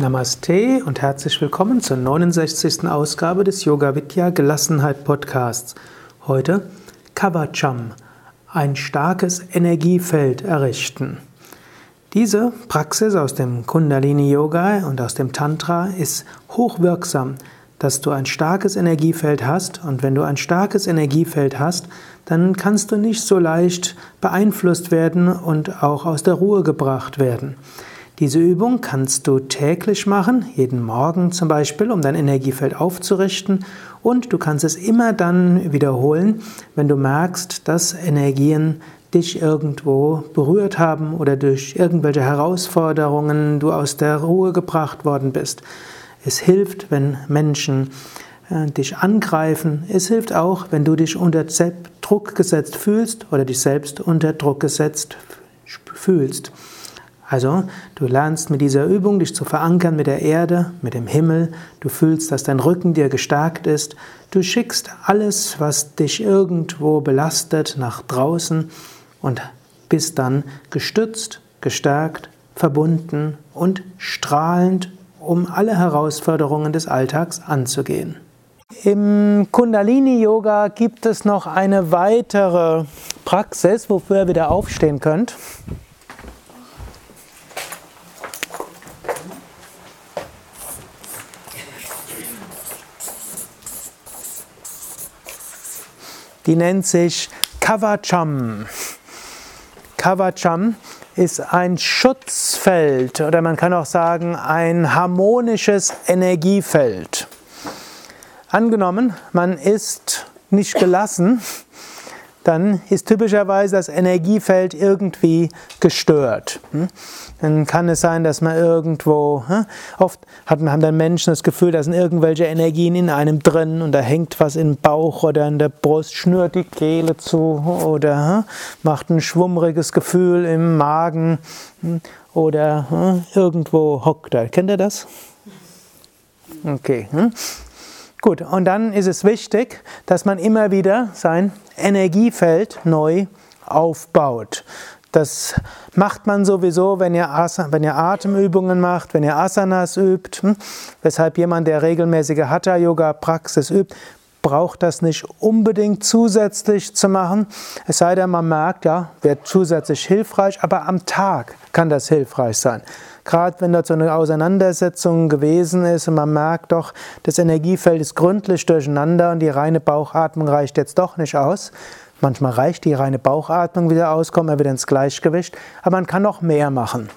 Namaste und herzlich willkommen zur 69. Ausgabe des Yoga Vidya Gelassenheit Podcasts. Heute Kavacham, ein starkes Energiefeld errichten. Diese Praxis aus dem Kundalini Yoga und aus dem Tantra ist hochwirksam, dass du ein starkes Energiefeld hast und wenn du ein starkes Energiefeld hast, dann kannst du nicht so leicht beeinflusst werden und auch aus der Ruhe gebracht werden. Diese Übung kannst du täglich machen, jeden Morgen zum Beispiel, um dein Energiefeld aufzurichten. Und du kannst es immer dann wiederholen, wenn du merkst, dass Energien dich irgendwo berührt haben oder durch irgendwelche Herausforderungen du aus der Ruhe gebracht worden bist. Es hilft, wenn Menschen äh, dich angreifen. Es hilft auch, wenn du dich unter Druck gesetzt fühlst oder dich selbst unter Druck gesetzt fühlst. Also, du lernst mit dieser Übung dich zu verankern mit der Erde, mit dem Himmel. Du fühlst, dass dein Rücken dir gestärkt ist. Du schickst alles, was dich irgendwo belastet, nach draußen und bist dann gestützt, gestärkt, verbunden und strahlend, um alle Herausforderungen des Alltags anzugehen. Im Kundalini Yoga gibt es noch eine weitere Praxis, wofür ihr wieder aufstehen könnt. Die nennt sich Kavacham. Kavacham ist ein Schutzfeld oder man kann auch sagen ein harmonisches Energiefeld. Angenommen, man ist nicht gelassen, dann ist typischerweise das Energiefeld irgendwie gestört. Hm? Dann kann es sein, dass man irgendwo, hm? oft haben dann Menschen das Gefühl, da sind irgendwelche Energien in einem drin und da hängt was im Bauch oder in der Brust, schnürt die Kehle zu oder hm? macht ein schwummriges Gefühl im Magen oder irgendwo hockt er. Kennt ihr das? Okay. Gut, und dann ist es wichtig, dass man immer wieder sein Energiefeld neu aufbaut. Das macht man sowieso, wenn ihr, wenn ihr Atemübungen macht, wenn ihr Asanas übt. Hm? Weshalb jemand, der regelmäßige Hatha-Yoga-Praxis übt, braucht das nicht unbedingt zusätzlich zu machen. Es sei denn, man merkt, ja, wird zusätzlich hilfreich, aber am Tag kann das hilfreich sein. Gerade wenn dort so eine Auseinandersetzung gewesen ist und man merkt doch, das Energiefeld ist gründlich durcheinander und die reine Bauchatmung reicht jetzt doch nicht aus. Manchmal reicht die reine Bauchatmung wieder aus, kommt man wieder ins Gleichgewicht, aber man kann noch mehr machen.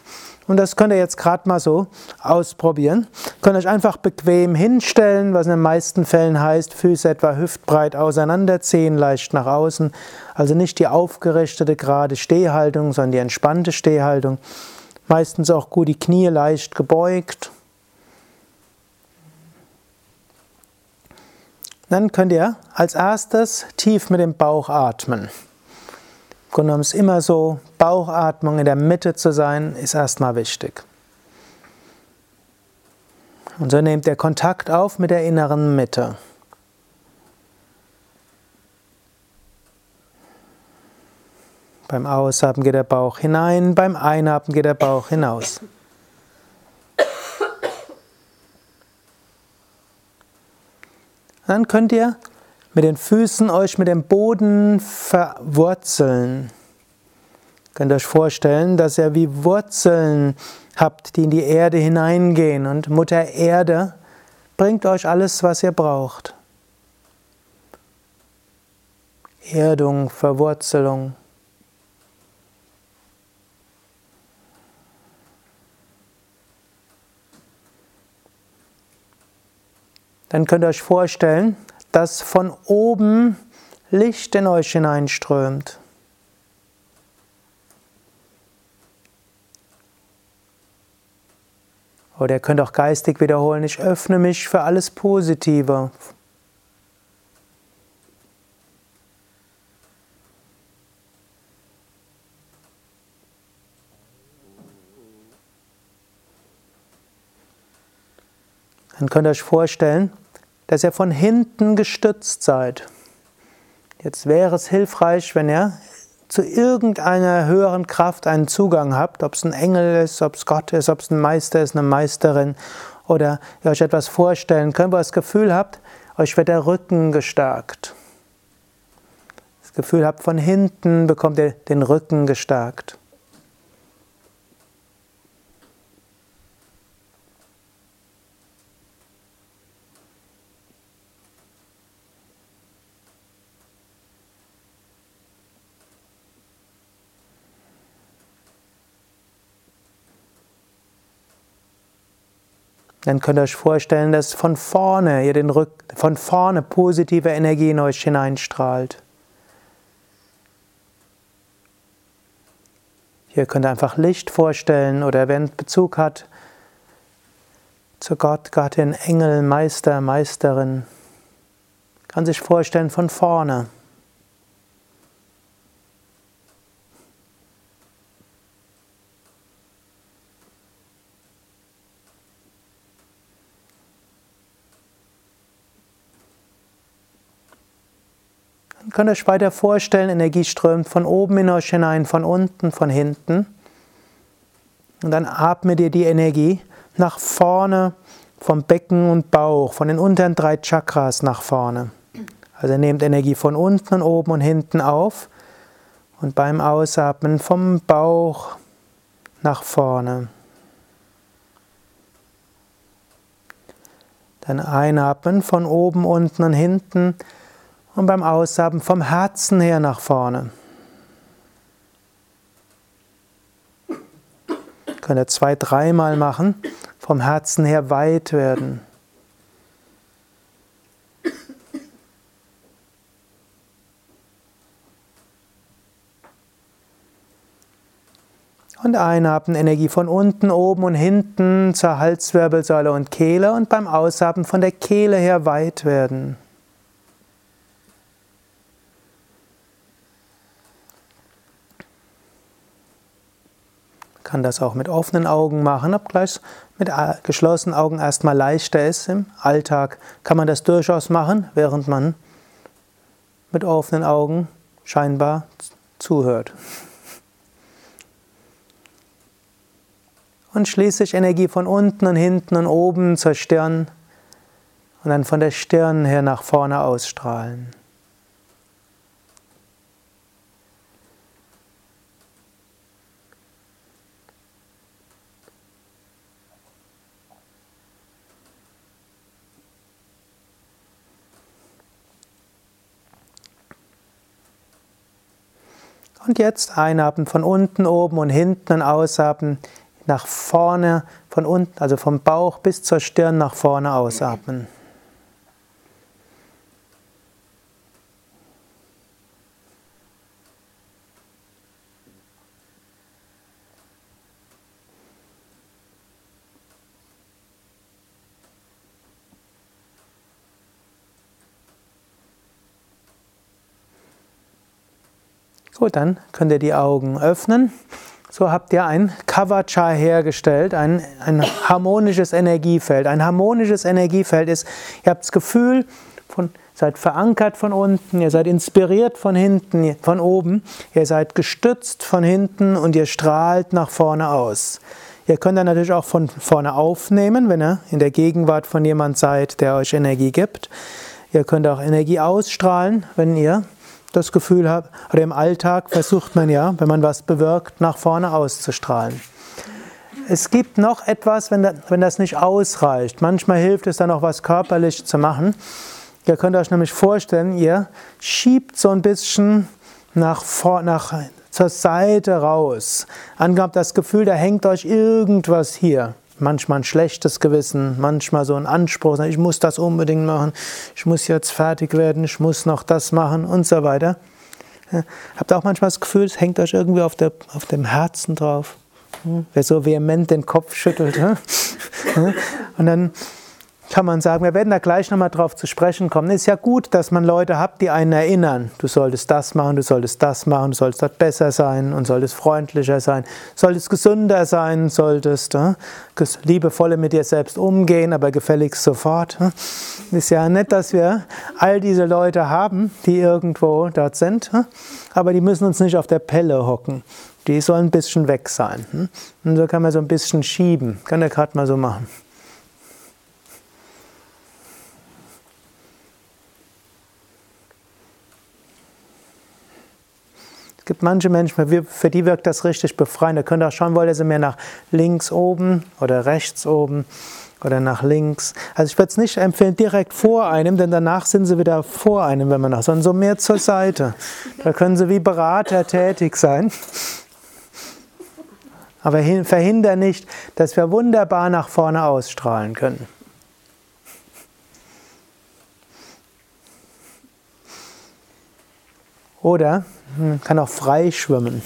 Und das könnt ihr jetzt gerade mal so ausprobieren. Könnt euch einfach bequem hinstellen, was in den meisten Fällen heißt, Füße etwa hüftbreit auseinanderziehen, leicht nach außen. Also nicht die aufgerichtete gerade Stehhaltung, sondern die entspannte Stehhaltung. Meistens auch gut die Knie leicht gebeugt. Dann könnt ihr als erstes tief mit dem Bauch atmen. Grunde genommen ist immer so, Bauchatmung in der Mitte zu sein, ist erstmal wichtig. Und so nehmt ihr Kontakt auf mit der inneren Mitte. Beim Ausatmen geht der Bauch hinein, beim Einatmen geht der Bauch hinaus. Dann könnt ihr mit den Füßen euch mit dem Boden verwurzeln. Ihr könnt euch vorstellen, dass ihr wie Wurzeln habt, die in die Erde hineingehen und Mutter Erde bringt euch alles, was ihr braucht. Erdung, Verwurzelung. Dann könnt ihr euch vorstellen, dass von oben Licht in euch hineinströmt. Oder ihr könnt auch geistig wiederholen, ich öffne mich für alles Positive. Dann könnt ihr euch vorstellen, dass ihr von hinten gestützt seid. Jetzt wäre es hilfreich, wenn ihr zu irgendeiner höheren Kraft einen Zugang habt, ob es ein Engel ist, ob es Gott ist, ob es ein Meister ist, eine Meisterin oder ihr euch etwas vorstellen könnt, wo ihr das Gefühl habt, euch wird der Rücken gestärkt. Das Gefühl habt, von hinten bekommt ihr den Rücken gestärkt. Dann könnt ihr euch vorstellen, dass von vorne ihr den Rück von vorne positive Energie in euch hineinstrahlt. Hier könnt ihr einfach Licht vorstellen oder wer einen Bezug hat zu Gott, Gattin, Engel, Meister, Meisterin, kann sich vorstellen von vorne. Könnt ihr euch weiter vorstellen, Energie strömt von oben in euch hinein, von unten, von hinten. Und dann atmet ihr die Energie nach vorne vom Becken und Bauch, von den unteren drei Chakras nach vorne. Also nehmt Energie von unten und oben und hinten auf und beim Ausatmen vom Bauch nach vorne. Dann einatmen von oben, unten und hinten und beim Ausatmen vom Herzen her nach vorne. Könnt ihr zwei, dreimal machen, vom Herzen her weit werden. Und einatmen Energie von unten, oben und hinten zur Halswirbelsäule und Kehle und beim Ausatmen von der Kehle her weit werden. Kann das auch mit offenen Augen machen, obgleich mit geschlossenen Augen erstmal leichter ist. Im Alltag kann man das durchaus machen, während man mit offenen Augen scheinbar zuhört. Und schließlich Energie von unten und hinten und oben zur Stirn und dann von der Stirn her nach vorne ausstrahlen. Und jetzt einatmen von unten, oben und hinten und ausatmen nach vorne, von unten, also vom Bauch bis zur Stirn nach vorne ausatmen. Gut, dann könnt ihr die Augen öffnen. So habt ihr ein Kavacha hergestellt, ein, ein harmonisches Energiefeld. Ein harmonisches Energiefeld ist, ihr habt das Gefühl, von, seid verankert von unten, ihr seid inspiriert von hinten, von oben, ihr seid gestützt von hinten und ihr strahlt nach vorne aus. Ihr könnt dann natürlich auch von vorne aufnehmen, wenn ihr in der Gegenwart von jemand seid, der euch Energie gibt. Ihr könnt auch Energie ausstrahlen, wenn ihr das Gefühl habe, oder im Alltag versucht man ja, wenn man was bewirkt, nach vorne auszustrahlen. Es gibt noch etwas, wenn, das nicht ausreicht. Manchmal hilft es dann auch, was körperlich zu machen. Ihr könnt euch nämlich vorstellen, ihr schiebt so ein bisschen nach, vor, nach zur Seite raus. Angehabt das Gefühl, da hängt euch irgendwas hier manchmal ein schlechtes Gewissen, manchmal so ein Anspruch, ich muss das unbedingt machen, ich muss jetzt fertig werden, ich muss noch das machen und so weiter. Habt ihr auch manchmal das Gefühl, es hängt euch irgendwie auf, der, auf dem Herzen drauf? Hm? Wer so vehement den Kopf schüttelt. Ja? Und dann kann man sagen, wir werden da gleich nochmal drauf zu sprechen kommen. Es ist ja gut, dass man Leute hat, die einen erinnern. Du solltest das machen, du solltest das machen, du solltest dort besser sein und solltest freundlicher sein, solltest gesünder sein, solltest äh, liebevoller mit dir selbst umgehen, aber gefälligst sofort. Äh. Ist ja nett, dass wir all diese Leute haben, die irgendwo dort sind, äh, aber die müssen uns nicht auf der Pelle hocken. Die sollen ein bisschen weg sein. Hm? Und so kann man so ein bisschen schieben. Kann der gerade mal so machen. Gibt manche Menschen, für die wirkt das richtig befreiend. Da könnt ihr auch schauen, wollt ihr sie mehr nach links oben oder rechts oben oder nach links. Also ich würde es nicht empfehlen, direkt vor einem, denn danach sind sie wieder vor einem, wenn man nach, sondern so mehr zur Seite. Da können sie wie Berater tätig sein. Aber verhindern nicht, dass wir wunderbar nach vorne ausstrahlen können. Oder man hm, kann auch frei schwimmen.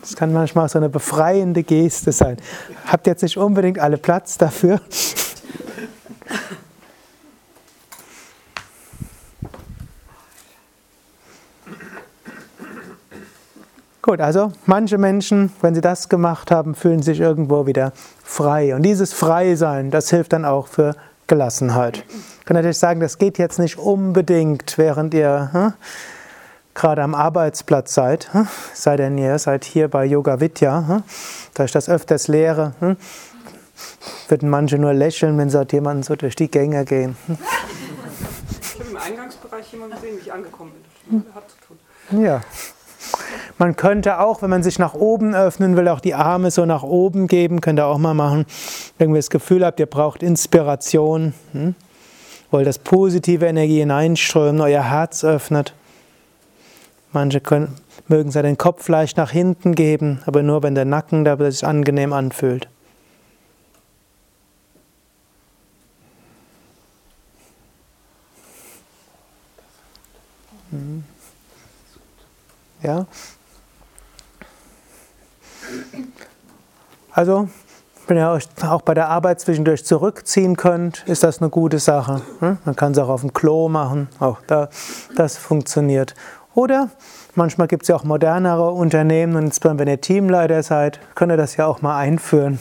Das kann manchmal so eine befreiende Geste sein. Habt jetzt nicht unbedingt alle Platz dafür. Gut, also manche Menschen, wenn sie das gemacht haben, fühlen sich irgendwo wieder frei. Und dieses Freisein, das hilft dann auch für Gelassenheit. Ich kann natürlich sagen, das geht jetzt nicht unbedingt, während ihr hm, gerade am Arbeitsplatz seid. Hm, sei denn ihr seid hier bei Yoga Vidya, hm, da ich das öfters lehre, hm, würden manche nur lächeln, wenn dort jemanden so durch die Gänge gehen. Hm. Ich habe im Eingangsbereich jemanden gesehen, wie ich angekommen bin. Das hat zu tun. Ja. Man könnte auch, wenn man sich nach oben öffnen will, auch die Arme so nach oben geben, könnt ihr auch mal machen. Wenn ihr das Gefühl habt, ihr braucht Inspiration, hm? wollt das positive Energie hineinströmen, euer Herz öffnet. Manche können, mögen sich den Kopf leicht nach hinten geben, aber nur wenn der Nacken da sich angenehm anfühlt. Ja? Also, wenn ihr euch auch bei der Arbeit zwischendurch zurückziehen könnt, ist das eine gute Sache. Hm? Man kann es auch auf dem Klo machen, auch da, das funktioniert. Oder manchmal gibt es ja auch modernere Unternehmen und wenn ihr Teamleiter seid, könnt ihr das ja auch mal einführen.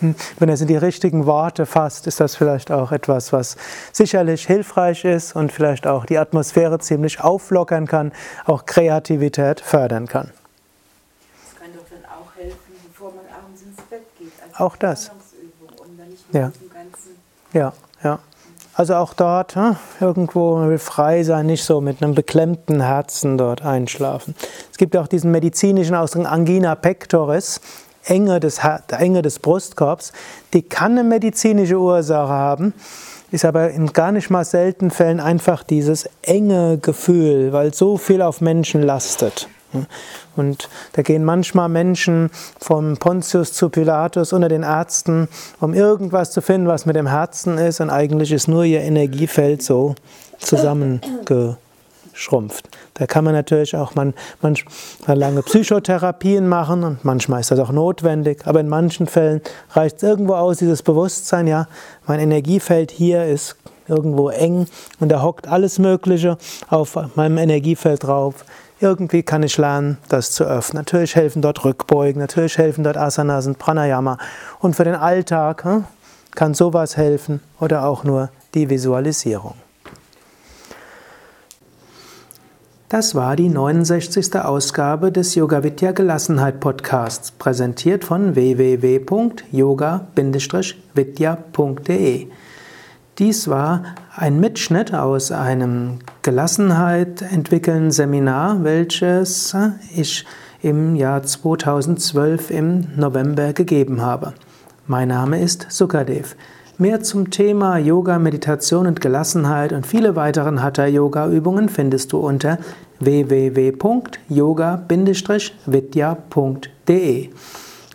Hm? Wenn ihr es in die richtigen Worte fasst, ist das vielleicht auch etwas, was sicherlich hilfreich ist und vielleicht auch die Atmosphäre ziemlich auflockern kann, auch Kreativität fördern kann. Auch das. Ja. Ja, ja. Also auch dort hm, irgendwo frei sein, nicht so mit einem beklemmten Herzen dort einschlafen. Es gibt auch diesen medizinischen Ausdruck Angina pectoris, Enge des, Enge des Brustkorbs. Die kann eine medizinische Ursache haben, ist aber in gar nicht mal seltenen Fällen einfach dieses enge Gefühl, weil so viel auf Menschen lastet. Und da gehen manchmal Menschen vom Pontius zu Pilatus unter den Ärzten, um irgendwas zu finden, was mit dem Herzen ist. Und eigentlich ist nur ihr Energiefeld so zusammengeschrumpft. Da kann man natürlich auch man, manchmal lange Psychotherapien machen und manchmal ist das auch notwendig. Aber in manchen Fällen reicht es irgendwo aus, dieses Bewusstsein, ja, mein Energiefeld hier ist irgendwo eng und da hockt alles Mögliche auf meinem Energiefeld drauf. Irgendwie kann ich lernen, das zu öffnen. Natürlich helfen dort Rückbeugen, natürlich helfen dort Asanas und Pranayama. Und für den Alltag hm, kann sowas helfen oder auch nur die Visualisierung. Das war die 69. Ausgabe des Yoga Vidya Gelassenheit Podcasts, präsentiert von www.yoga-vidya.de. Dies war ein Mitschnitt aus einem Gelassenheit entwickeln Seminar, welches ich im Jahr 2012 im November gegeben habe. Mein Name ist Sukadev. Mehr zum Thema Yoga, Meditation und Gelassenheit und viele weiteren Hatha-Yoga-Übungen findest du unter www.yoga-vidya.de.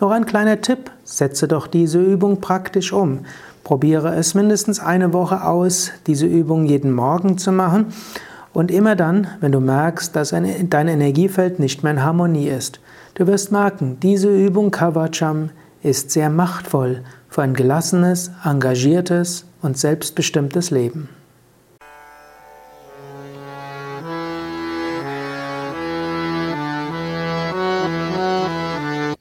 Noch ein kleiner Tipp, setze doch diese Übung praktisch um. Probiere es mindestens eine Woche aus, diese Übung jeden Morgen zu machen und immer dann, wenn du merkst, dass dein Energiefeld nicht mehr in Harmonie ist. Du wirst merken, diese Übung Kavacham ist sehr machtvoll für ein gelassenes, engagiertes und selbstbestimmtes Leben.